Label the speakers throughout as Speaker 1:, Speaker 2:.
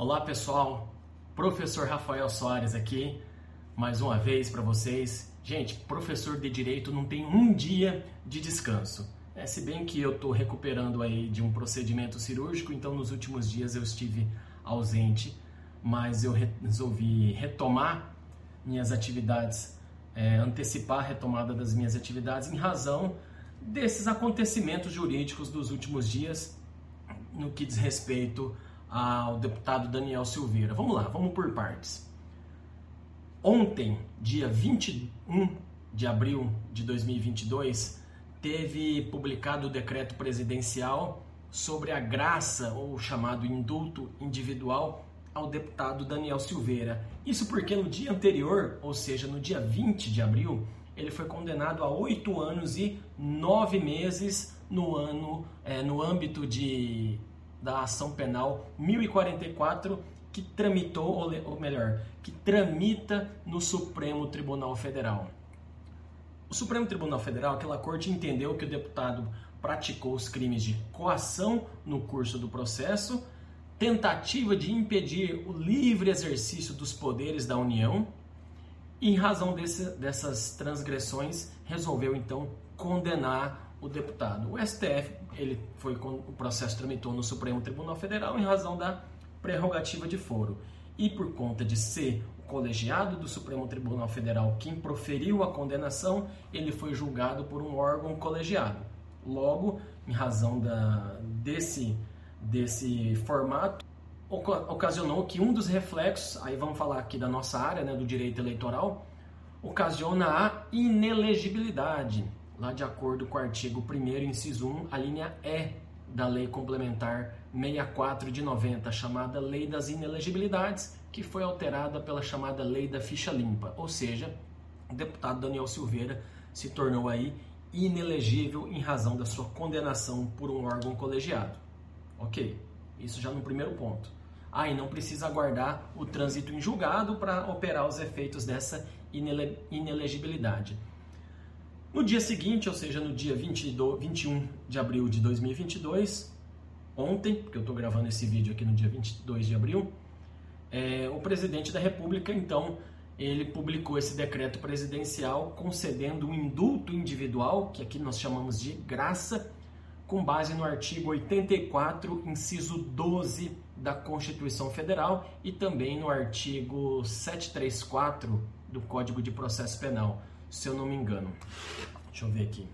Speaker 1: Olá pessoal, professor Rafael Soares aqui, mais uma vez para vocês. Gente, professor de direito não tem um dia de descanso. É, se bem que eu estou recuperando aí de um procedimento cirúrgico, então nos últimos dias eu estive ausente, mas eu resolvi retomar minhas atividades, é, antecipar a retomada das minhas atividades em razão desses acontecimentos jurídicos dos últimos dias no que diz respeito ao deputado Daniel Silveira. Vamos lá, vamos por partes. Ontem, dia 21 de abril de 2022, teve publicado o decreto presidencial sobre a graça ou chamado indulto individual ao deputado Daniel Silveira. Isso porque no dia anterior, ou seja, no dia 20 de abril, ele foi condenado a oito anos e nove meses no ano, é, no âmbito de da ação penal 1044 que tramitou, ou melhor, que tramita no Supremo Tribunal Federal. O Supremo Tribunal Federal, aquela corte entendeu que o deputado praticou os crimes de coação no curso do processo, tentativa de impedir o livre exercício dos poderes da União, e em razão desse, dessas transgressões resolveu então condenar o deputado. O STF, ele foi o processo tramitou no Supremo Tribunal Federal em razão da prerrogativa de foro. E por conta de ser o colegiado do Supremo Tribunal Federal quem proferiu a condenação, ele foi julgado por um órgão colegiado. Logo, em razão da, desse, desse formato, ocasionou que um dos reflexos, aí vamos falar aqui da nossa área, né, do direito eleitoral, ocasiona a inelegibilidade lá de acordo com o artigo 1 inciso 1, a linha E da Lei Complementar 64 de 90, chamada Lei das Inelegibilidades, que foi alterada pela chamada Lei da Ficha Limpa, ou seja, o deputado Daniel Silveira se tornou aí inelegível em razão da sua condenação por um órgão colegiado. Ok, isso já no primeiro ponto. Ah, e não precisa aguardar o trânsito em julgado para operar os efeitos dessa inele inelegibilidade. No dia seguinte, ou seja, no dia 22, 21 de abril de 2022, ontem, porque eu estou gravando esse vídeo aqui no dia 22 de abril, é, o presidente da República, então, ele publicou esse decreto presidencial concedendo um indulto individual, que aqui nós chamamos de graça, com base no artigo 84, inciso 12 da Constituição Federal e também no artigo 734 do Código de Processo Penal se eu não me engano. Deixa eu ver aqui.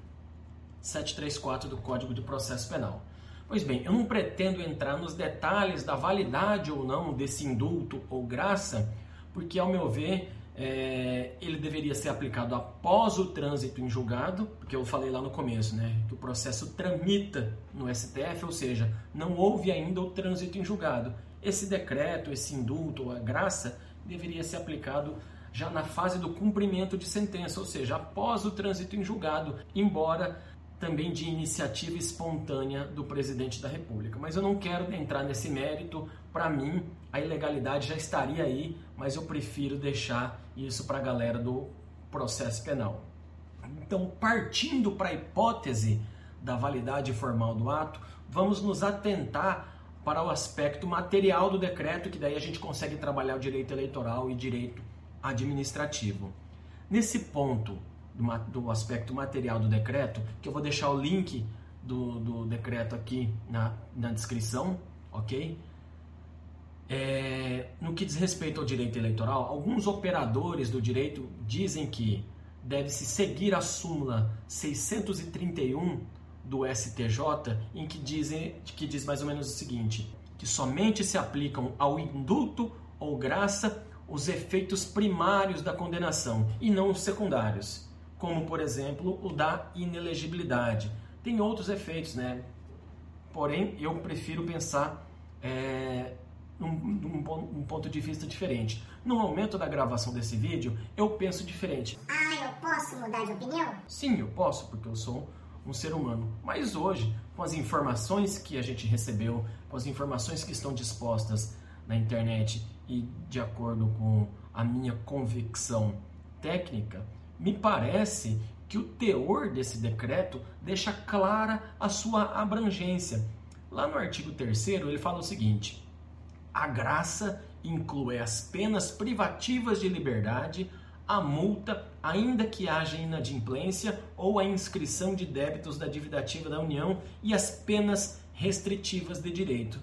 Speaker 1: 734 do Código de Processo Penal. Pois bem, eu não pretendo entrar nos detalhes da validade ou não desse indulto ou graça, porque, ao meu ver, é, ele deveria ser aplicado após o trânsito em julgado, porque eu falei lá no começo, né, que o processo tramita no STF, ou seja, não houve ainda o trânsito em julgado. Esse decreto, esse indulto ou a graça deveria ser aplicado já na fase do cumprimento de sentença, ou seja, após o trânsito em julgado, embora também de iniciativa espontânea do presidente da República. Mas eu não quero entrar nesse mérito. Para mim, a ilegalidade já estaria aí, mas eu prefiro deixar isso para a galera do processo penal. Então, partindo para a hipótese da validade formal do ato, vamos nos atentar para o aspecto material do decreto, que daí a gente consegue trabalhar o direito eleitoral e direito administrativo. Nesse ponto do, do aspecto material do decreto, que eu vou deixar o link do, do decreto aqui na, na descrição, ok? É, no que diz respeito ao direito eleitoral, alguns operadores do direito dizem que deve-se seguir a súmula 631 do STJ, em que, dizem, que diz mais ou menos o seguinte: que somente se aplicam ao indulto ou graça os efeitos primários da condenação e não os secundários, como por exemplo o da inelegibilidade. Tem outros efeitos, né? Porém, eu prefiro pensar é, num, num, num ponto de vista diferente. No momento da gravação desse vídeo, eu penso diferente.
Speaker 2: Ah, eu posso mudar de opinião?
Speaker 1: Sim, eu posso, porque eu sou um ser humano. Mas hoje, com as informações que a gente recebeu, com as informações que estão dispostas na internet e de acordo com a minha convicção técnica, me parece que o teor desse decreto deixa clara a sua abrangência. Lá no artigo 3 ele fala o seguinte: A graça inclui as penas privativas de liberdade, a multa, ainda que haja inadimplência ou a inscrição de débitos da dívida ativa da União e as penas restritivas de direito.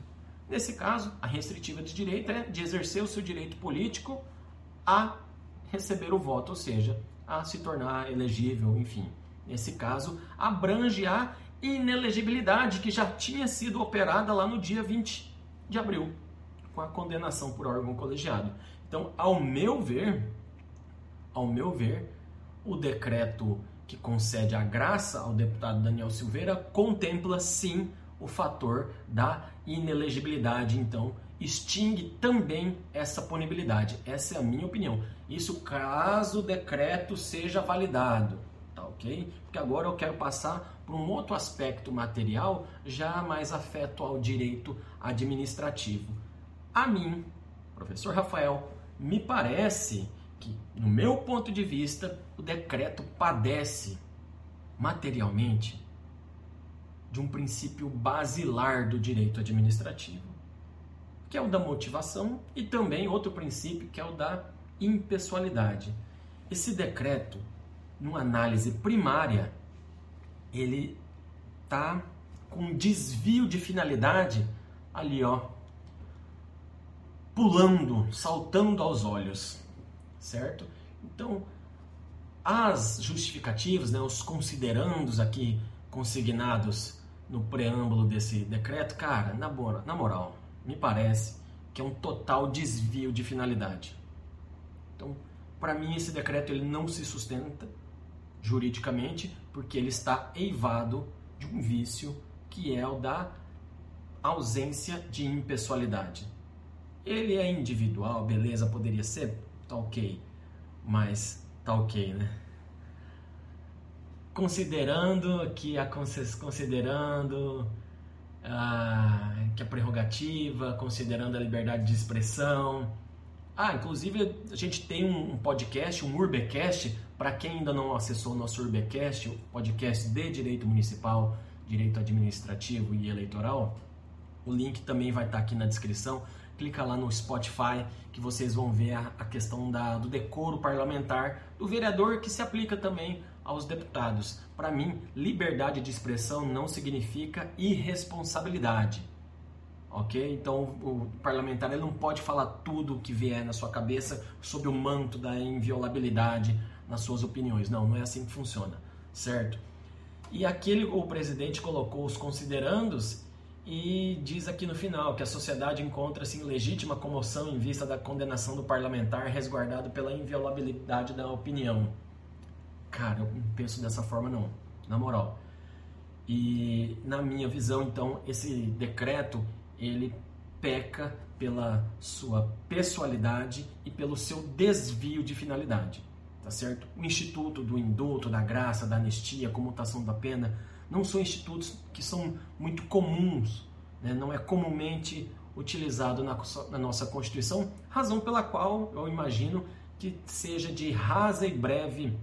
Speaker 1: Nesse caso, a restritiva de direito é de exercer o seu direito político a receber o voto, ou seja, a se tornar elegível, enfim. Nesse caso, abrange a inelegibilidade que já tinha sido operada lá no dia 20 de abril, com a condenação por órgão colegiado. Então, ao meu ver, ao meu ver, o decreto que concede a graça ao deputado Daniel Silveira contempla sim o fator da inelegibilidade, então extingue também essa punibilidade. Essa é a minha opinião. Isso caso o decreto seja validado, tá ok? Porque agora eu quero passar para um outro aspecto material, já mais afeto ao direito administrativo. A mim, professor Rafael, me parece que, no meu ponto de vista, o decreto padece materialmente de um princípio basilar do direito administrativo, que é o da motivação, e também outro princípio que é o da impessoalidade. Esse decreto, numa análise primária, ele tá com desvio de finalidade ali, ó, pulando, saltando aos olhos certo? Então, as justificativas, né, os considerandos aqui consignados no preâmbulo desse decreto, cara, na, na moral, me parece que é um total desvio de finalidade. Então, para mim esse decreto ele não se sustenta juridicamente porque ele está eivado de um vício que é o da ausência de impessoalidade. Ele é individual, beleza, poderia ser? tá ok, mas tá ok, né? Considerando que a considerando a, que a prerrogativa, considerando a liberdade de expressão. Ah, inclusive a gente tem um podcast, um Urbecast, para quem ainda não acessou o nosso Urbecast, o podcast de direito municipal, direito administrativo e eleitoral. O link também vai estar aqui na descrição clica lá no Spotify que vocês vão ver a, a questão da, do decoro parlamentar do vereador que se aplica também aos deputados. Para mim, liberdade de expressão não significa irresponsabilidade. Ok? Então o parlamentar ele não pode falar tudo o que vier na sua cabeça sob o manto da inviolabilidade nas suas opiniões. Não, não é assim que funciona, certo? E aquele o presidente colocou os considerandos e diz aqui no final que a sociedade encontra-se em legítima comoção em vista da condenação do parlamentar resguardado pela inviolabilidade da opinião. Cara, eu não penso dessa forma não, na moral. E na minha visão, então, esse decreto ele peca pela sua pessoalidade e pelo seu desvio de finalidade, tá certo? O instituto do indulto, da graça, da anistia, comutação da pena não são institutos que são muito comuns, né? não é comumente utilizado na, na nossa Constituição, razão pela qual eu imagino que seja de rasa e breve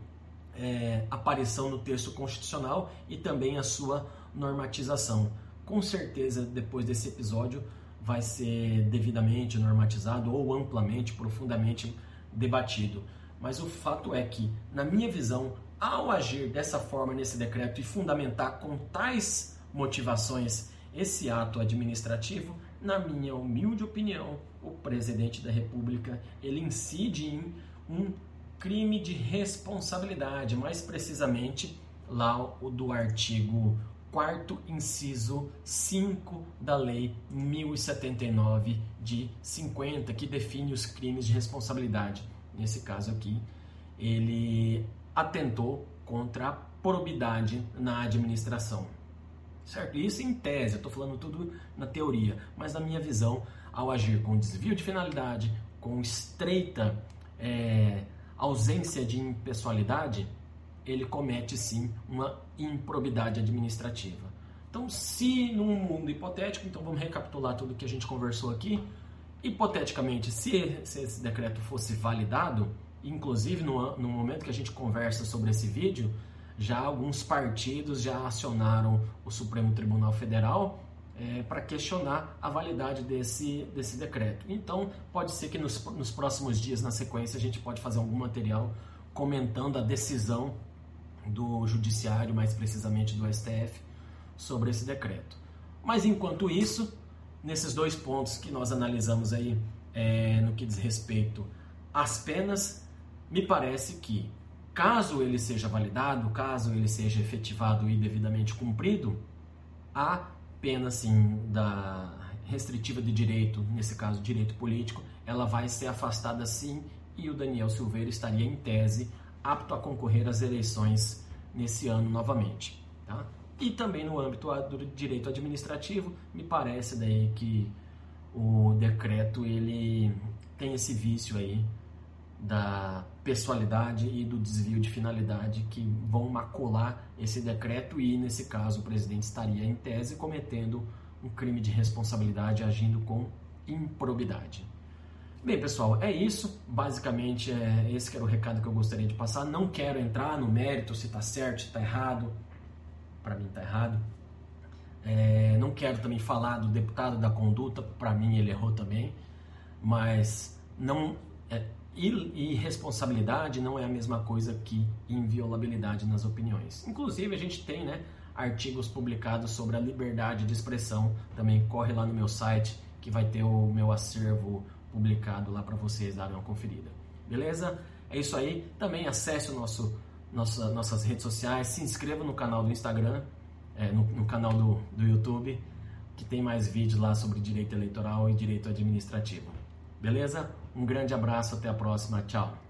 Speaker 1: é, aparição no texto constitucional e também a sua normatização. Com certeza, depois desse episódio, vai ser devidamente normatizado ou amplamente, profundamente debatido. Mas o fato é que, na minha visão, ao agir dessa forma nesse decreto e fundamentar com tais motivações esse ato administrativo, na minha humilde opinião, o presidente da República ele incide em um crime de responsabilidade, mais precisamente lá o do artigo 4 inciso 5 da lei 1079 de 50, que define os crimes de responsabilidade. Nesse caso aqui, ele atentou contra a probidade na administração. Certo? Isso em tese, eu estou falando tudo na teoria, mas na minha visão, ao agir com desvio de finalidade, com estreita é, ausência de impessoalidade, ele comete sim uma improbidade administrativa. Então, se num mundo hipotético, então vamos recapitular tudo que a gente conversou aqui. Hipoteticamente, se, se esse decreto fosse validado, Inclusive, no, no momento que a gente conversa sobre esse vídeo, já alguns partidos já acionaram o Supremo Tribunal Federal é, para questionar a validade desse, desse decreto. Então, pode ser que nos, nos próximos dias, na sequência, a gente pode fazer algum material comentando a decisão do Judiciário, mais precisamente do STF, sobre esse decreto. Mas enquanto isso, nesses dois pontos que nós analisamos aí é, no que diz respeito às penas, me parece que caso ele seja validado, caso ele seja efetivado e devidamente cumprido, há pena sim da restritiva de direito, nesse caso direito político, ela vai ser afastada sim e o Daniel Silveira estaria em tese apto a concorrer às eleições nesse ano novamente. Tá? E também no âmbito do direito administrativo, me parece daí que o decreto ele tem esse vício aí da pessoalidade e do desvio de finalidade que vão macular esse decreto e, nesse caso, o presidente estaria, em tese, cometendo um crime de responsabilidade agindo com improbidade. Bem, pessoal, é isso. Basicamente, é esse era o recado que eu gostaria de passar. Não quero entrar no mérito se está certo, se está errado. Para mim, está errado. É, não quero também falar do deputado da conduta. Para mim, ele errou também. Mas não é, irresponsabilidade não é a mesma coisa que inviolabilidade nas opiniões. Inclusive, a gente tem né, artigos publicados sobre a liberdade de expressão. Também corre lá no meu site que vai ter o meu acervo publicado lá para vocês darem uma conferida. Beleza? É isso aí. Também acesse o nosso, nossa, nossas redes sociais, se inscreva no canal do Instagram, é, no, no canal do, do YouTube, que tem mais vídeos lá sobre direito eleitoral e direito administrativo. Beleza? Um grande abraço, até a próxima, tchau!